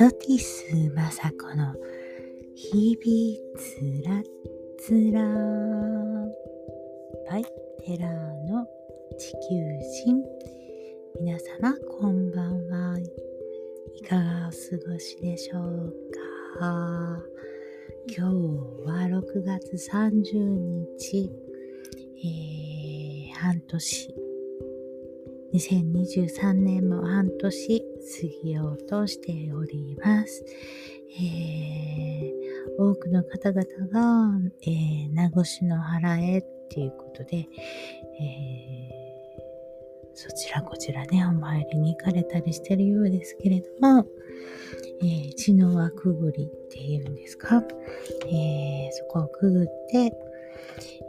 ソティスマサコの日々つらつら。バイテラーの地球人。皆様こんばんは。いかがお過ごしでしょうか？今日は6月30日、えー、半年。2023年も半年。過ぎようとしております。えー、多くの方々が、えー、名護市の原へっていうことで、えー、そちらこちらね、お参りに行かれたりしてるようですけれども、えー、血の輪くぐりっていうんですか、えー、そこをくぐって、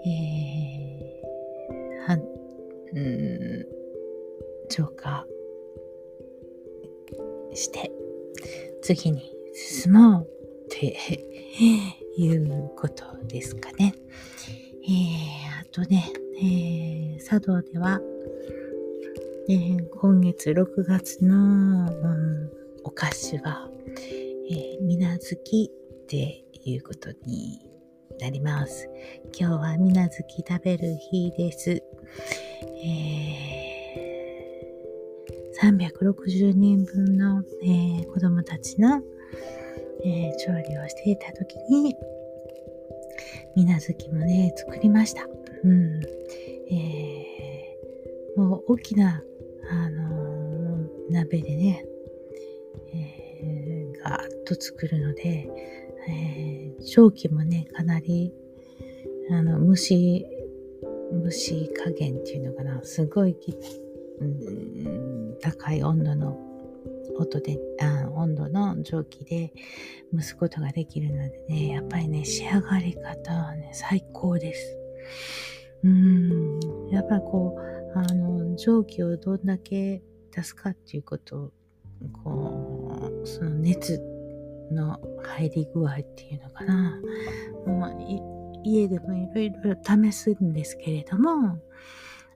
えー、はうん浄化して、次に進もうって いうことですかね。えー、あとね、えー、茶道では、えー、今月6月の、うん、お菓子は、えー、みなずきっていうことになります。今日はみなずき食べる日です。えー360人分の、えー、子供たちの、えー、調理をしていた時に、みなずきもね、作りました。うん。えー、もう大きな、あのー、鍋でね、えー、ガーッと作るので、えー、蒸気もね、かなり、あの、蒸し、蒸し加減っていうのかな、すごいうん高い温度の音であ温度の蒸気で蒸すことができるのでねやっぱりね仕上がり方はね最高ですうんやっぱりこうあの蒸気をどんだけ出すかっていうことをこうその熱の入り具合っていうのかなもう家でもいろいろ試すんですけれども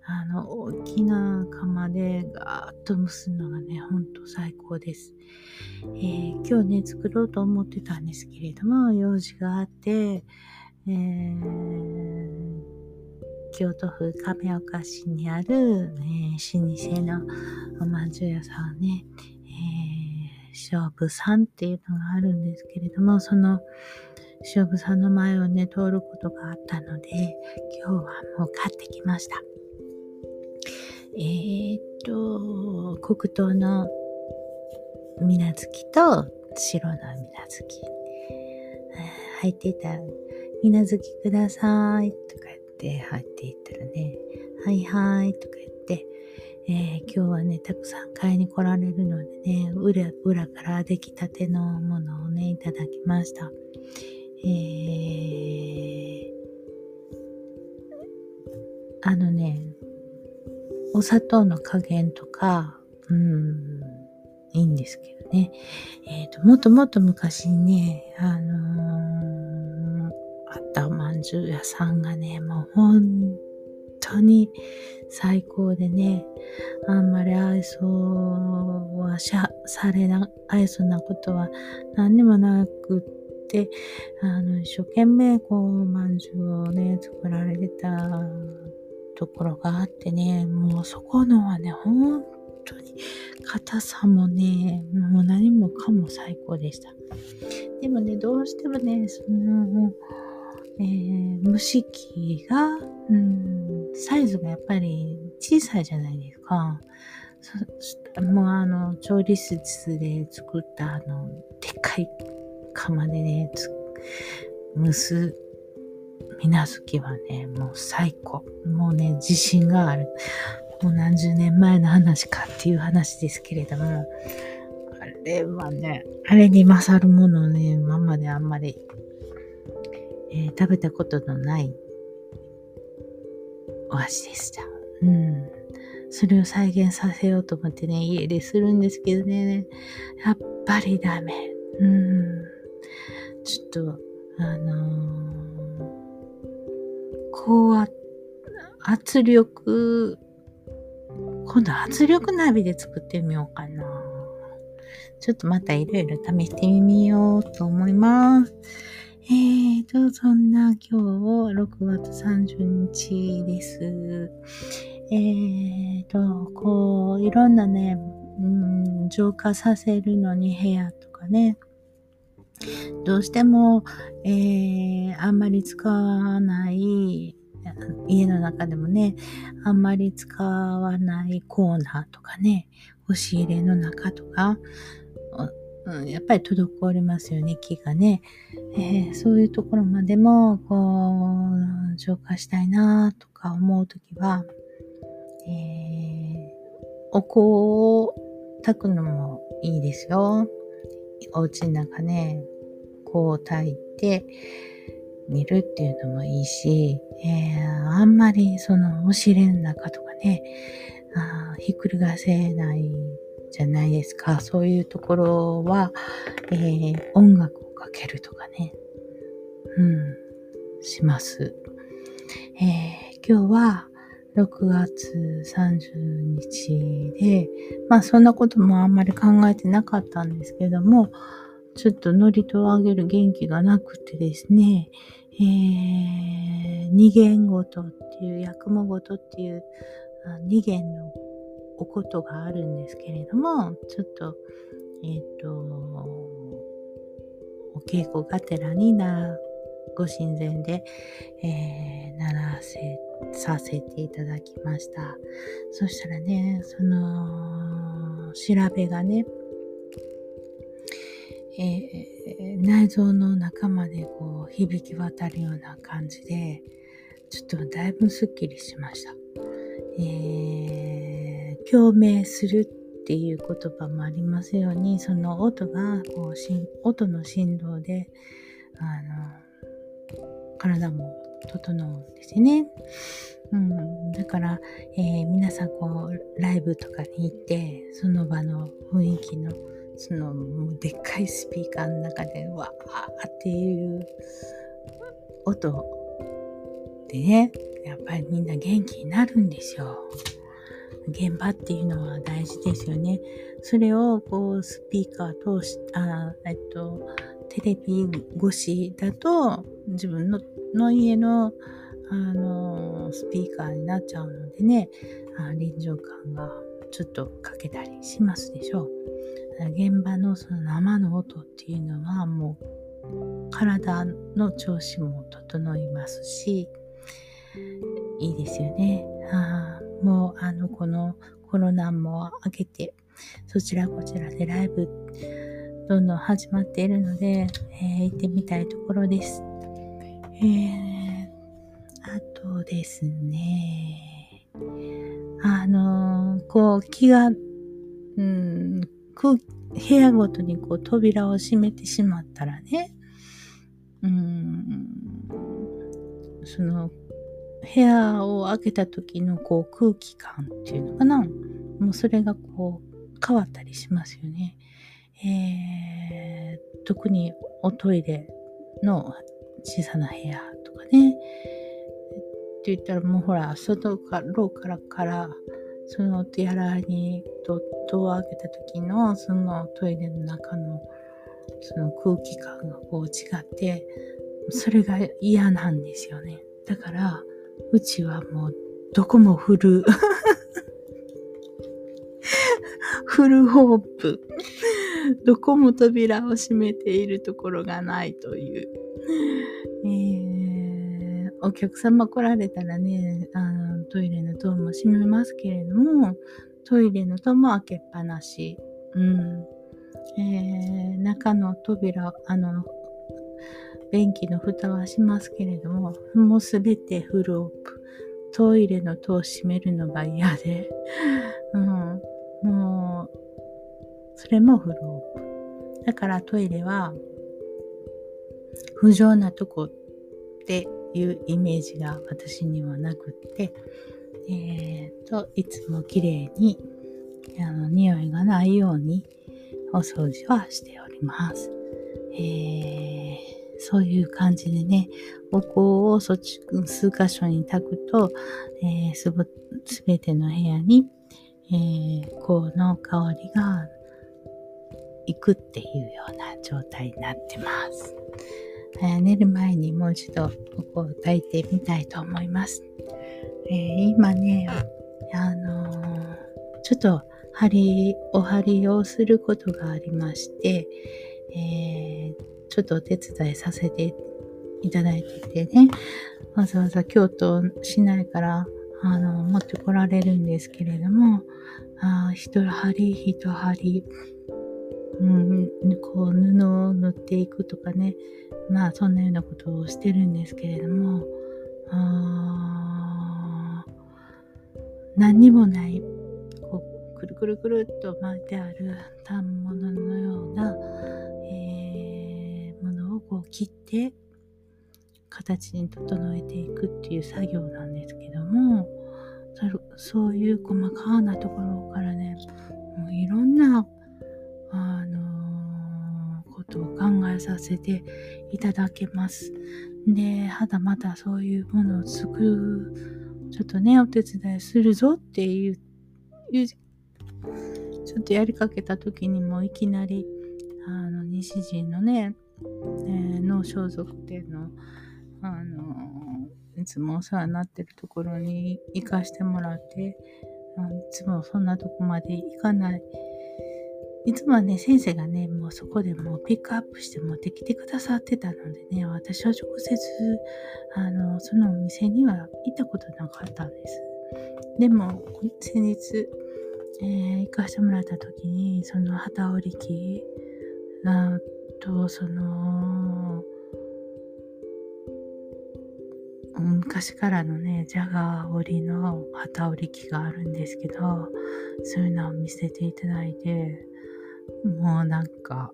あの、大きな釜でガーッと蒸すのがね、ほんと最高です。えー、今日ね、作ろうと思ってたんですけれども、用事があって、えー、京都府亀岡市にある、えー、老舗のおまんじゅう屋さんね、え、勝負さんっていうのがあるんですけれども、その勝負さんの前をね、通ることがあったので、今日はもう買ってきました。えー、っと、黒糖の水無月と白の水無月。入っていたら、水無月くださいとか言って入っていったらね、はいはいとか言って、えー、今日はね、たくさん買いに来られるのでね、裏、裏から出来たてのものをね、いただきました。えー、あのね、お砂糖の加減とか、うん、いいんですけどね。えっ、ー、と、もっともっと昔にね、あのー、あったおまんじゅう屋さんがね、もう本当に最高でね、あんまり愛想はしゃされな、愛想なことは何にもなくって、あの、一生懸命こう、まんじゅうをね、作られてたところがあってね、もうそこのはね、本当に硬さもね、もう何もかも最高でした。でもね、どうしてもね、その、えー、蒸し器が、うん、サイズがやっぱり小さいじゃないですか。もうあの、調理室で作ったあの、でっかい釜でね、蒸す水無月はね、もう最高。もうね、自信がある。もう何十年前の話かっていう話ですけれども、あれはね、あれに勝るものね、今まであんまり、えー、食べたことのないお味でした。うん。それを再現させようと思ってね、家でするんですけどね、やっぱりダメ。うん。ちょっと、あのー高圧力、今度圧力鍋で作ってみようかな。ちょっとまたいろいろ試してみようと思います。えーと、そんな今日6月30日です。えーと、こう、いろんなね、うん、浄化させるのに部屋とかね、どうしても、えー、あんまり使わない家の中でもね、あんまり使わないコーナーとかね、押し入れの中とか、やっぱり滞りますよね、木がね。えー、そういうところまでも、こう、浄化したいなとか思うときは、えー、お香を炊くのもいいですよ。お家の中ね、香を炊いて、見るっていうのもいいし、えー、あんまりそのお尻の中とかね、あひっくり返せないじゃないですか。そういうところは、えー、音楽をかけるとかね、うん、します。えー、今日は6月30日で、まあそんなこともあんまり考えてなかったんですけども、ちょっとノリと上げる元気がなくてですね、えー、二元ごとっていう、八雲ごとっていう二元のおことがあるんですけれども、ちょっと、えっ、ー、と、お稽古がてらにな、ご神前で、えー、ならせ、させていただきました。そしたらね、その、調べがね、えー、内臓の中までこう響き渡るような感じで、ちょっとだいぶスッキリしました。えー、共鳴するっていう言葉もありますように、その音がこうし音の振動で、あの、体も整うんですね。うん、だから、えー、皆さんこうライブとかに行ってその場の雰囲気のそのでっかいスピーカーの中でわーっていう音でねやっぱりみんな元気になるんですよ。現場っていうのは大事ですよね。それをこうスピーカー通し、あえっと、テレビ越しだと自分のの家のあのスピーカーになっちゃうのでね、あ臨場感がちょっとかけたりしますでしょう。現場のその生の音っていうのはもう体の調子も整いますし、いいですよね。あもうあのこのコロナも明けて、そちらこちらでライブどんどん始まっているので、えー、行ってみたいところです。えー、あとですね、あのー、こう気が、うん、部屋ごとにこう扉を閉めてしまったらね、うん、その部屋を開けた時のこう空気感っていうのかな。もうそれがこう変わったりしますよね。えー、特におトイレの小さな部屋とかね。って言ったらもうほら、外から、廊下からそのお手洗いにドットを開けた時のそのトイレの中のその空気感がこう違ってそれが嫌なんですよね。だからうちはもうどこもフル フルホープ。どこも扉を閉めているところがないという、えー、お客様来られたらねあのトイレのドアも閉めますけれども、トイレのドアも開けっぱなし。うん。えー、中の扉、あの、便器の蓋はしますけれども、もうすべてフルオープン。トイレの戸を閉めるのが嫌で、うん、もう、それもフルオープン。だからトイレは、不浄なとこっていうイメージが私にはなくって、えー、と、いつも綺麗に、あの、匂いがないようにお掃除はしております。えー、そういう感じでね、お香をそっち数箇所に炊くと、えー、すべての部屋に、えー、香の香りがいくっていうような状態になってます。寝る前にもう一度ここを炊いてみたいと思います。えー、今ね、あのー、ちょっと針、お針をすることがありまして、えちょっとお手伝いさせていただいててね、わざわざ京都市内からあの持ってこられるんですけれども、一針一針、うん、こう布を縫っていくとかね、まあそんなようなことをしてるんですけれども、あ何にもない、こう、くるくるくるっと巻いてある。反物のような、えー、ものをこう切って、形に整えていくっていう作業なんですけども、そういう細かなところからね、もういろんな、あのー、ことを考えさせていただけます。で、はたまたそういうものを作る、ちょっとね、お手伝いするぞっていう、いうちょっとやりかけた時にもいきなり、あの、西陣のね、えー、脳装束店の、あのいつもお世話になってるところに行かしてもらって、いつもそんなとこまで行かない。いつもはね、先生がね、もうそこでもうピックアップして持ってきてくださってたのでね、私は直接、あの、そのお店には行ったことなかったんです。でも、先日、えー、行かしてもらった時に、その旗織り機と、その、昔からのね、ジャガー織りの旗織り機があるんですけど、そういうのを見せていただいて、もうなんか、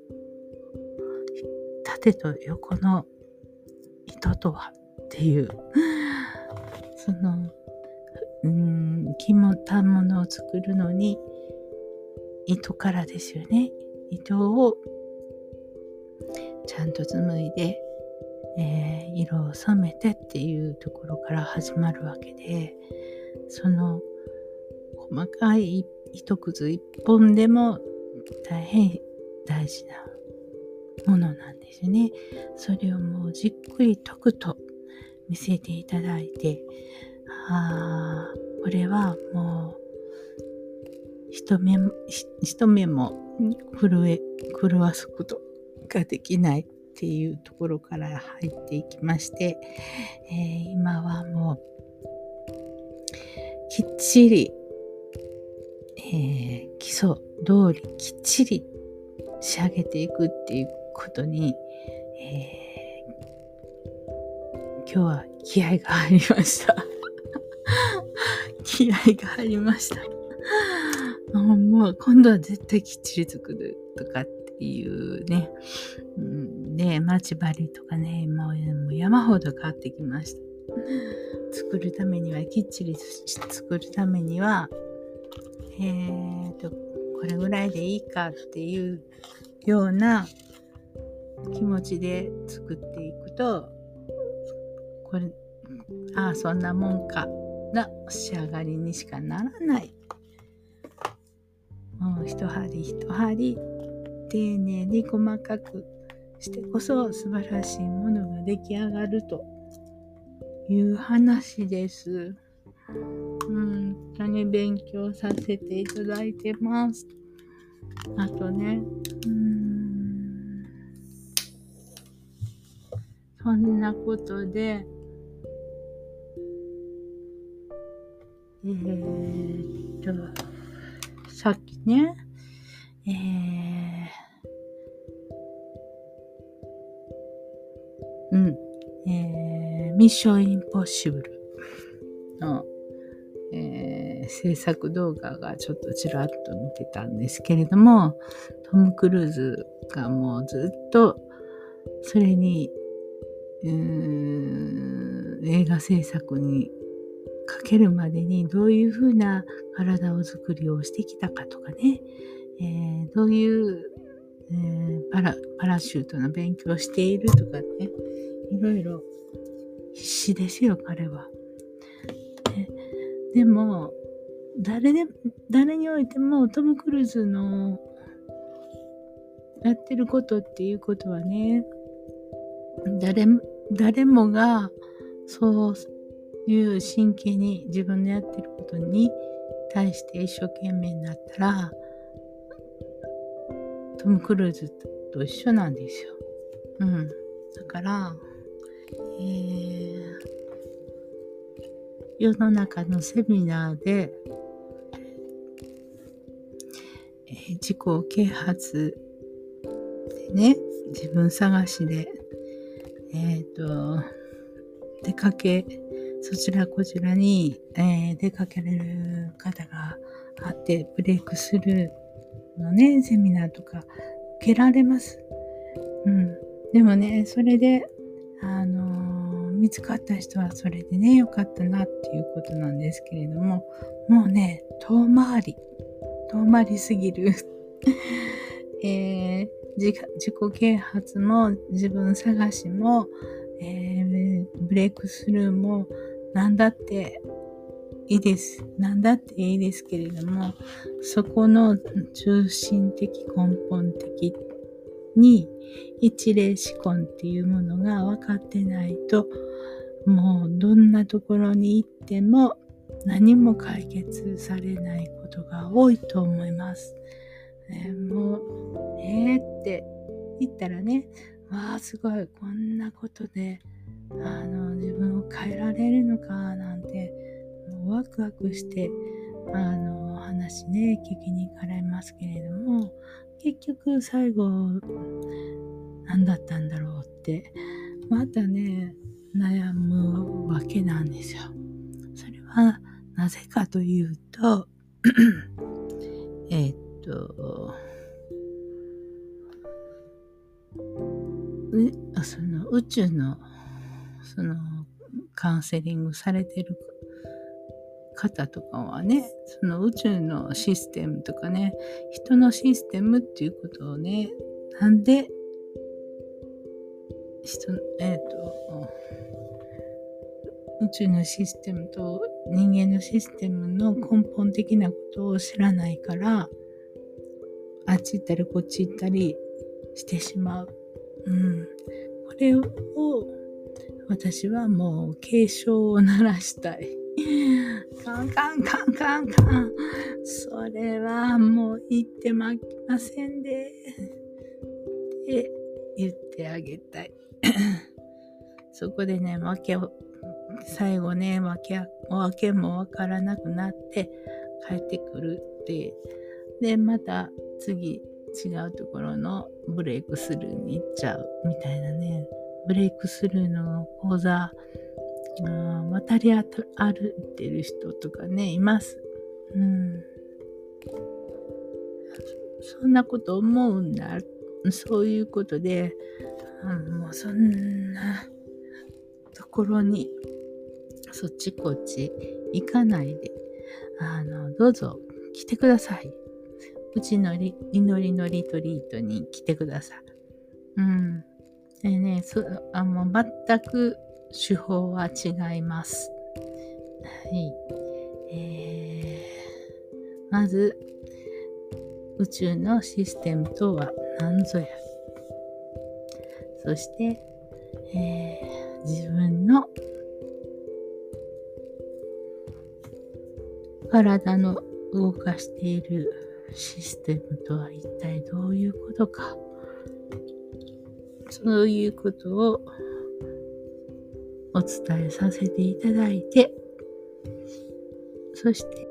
縦と横の糸とはっていう、その、うん、着物、反物を作るのに、糸からですよね。糸をちゃんと紡いで、えー、色を染めてっていうところから始まるわけでその細かい糸くず一本でも大変大事なものなんですね。それをもうじっくり解くと見せていただいてああこれはもう一目も一目も震え震わすことができないっていうところから入っていきまして、えー、今はもうきっちり、えー、基礎通りきっちり仕上げていくっていうことに、えー、今日は気合が入りました。気合が入りました。もう今度は絶対きっちり作るとかっていうね、うん、で待ち針とかねもう山ほど買ってきました作るためにはきっちり作るためにはえーとこれぐらいでいいかっていうような気持ちで作っていくとこれああそんなもんかな仕上がりにしかならないもう一針一針丁寧に細かくしてこそ素晴らしいものが出来上がるという話です。本当に勉強させていただいてます。あとね、うん、そんなことで、えー、っと、さっきね、えー、うん。えー、ミッションインポッシブルの、制作動画がちょっとちらっと見てたんですけれども、トム・クルーズがもうずっとそれに、映画制作にかけるまでにどういうふうな体を作りをしてきたかとかね、えー、どういうえー、パラパラシュートの勉強をしているとかね、いろいろ必死ですよ、彼は。でも、誰で、誰においてもトム・クルーズのやってることっていうことはね、誰、誰もが、そういう真剣に自分のやってることに対して一生懸命になったら、トム・クルーズと一緒なんですよ。うん。だから、えー、世の中のセミナーで、え、自己啓発でね、自分探しで、えっ、ー、と、出かけ、そちらこちらに、えー、出かけられる方があって、ブレイクスルーのね、セミナーとか受けられます。うん。でもね、それで、あのー、見つかった人はそれでね、良かったなっていうことなんですけれども、もうね、遠回り、遠回りすぎる。えー、自己啓発も自分探しも、えー、ブレイクスルーも何だっていいです。何だっていいですけれども、そこの中心的根本的に一例思考っていうものが分かってないと、もうどんなところに行っても何も解決されないことが多いと思います。え、もう、えーって言ったらね、わあ、すごい、こんなことで、あの、自分を変えられるのか、なんて、もうワクワクして、あの、話ね、聞きに行かれますけれども、結局最後、何だったんだろうって、またね、悩むわけなんですよ。それは、なぜかというと、えっと、その宇宙のそのカウンセリングされてる方とかはねその宇宙のシステムとかね人のシステムっていうことをねなんで人えっ、ー、と宇宙のシステムと人間のシステムの根本的なことを知らないからあっち行ったりこっち行ったりしてしまう。うん。これを私はもう警鐘を鳴らしたい。カンカンカンカンカン。それはもう言ってまきませんで。って言ってあげたい。そこでね、わけを、最後ね、わけ、わけもわからなくなって帰ってくるって。で、また次違うところのブレイクスルーに行っちゃうみたいなね。ブレイクスルーの講座あ、渡り歩いてる人とかね、います。うん。そんなこと思うんだ。そういうことで、あのもうそんなろに、そっちこっち行かないで、あの、どうぞ来てください。うちのり祈りのリトリートに来てください。うん。でね、そあもう全く手法は違います。はい。えー、まず、宇宙のシステムとは何ぞや。そして、えー、自分の体の動かしているシステムとは一体どういうことか。そういうことをお伝えさせていただいて、そして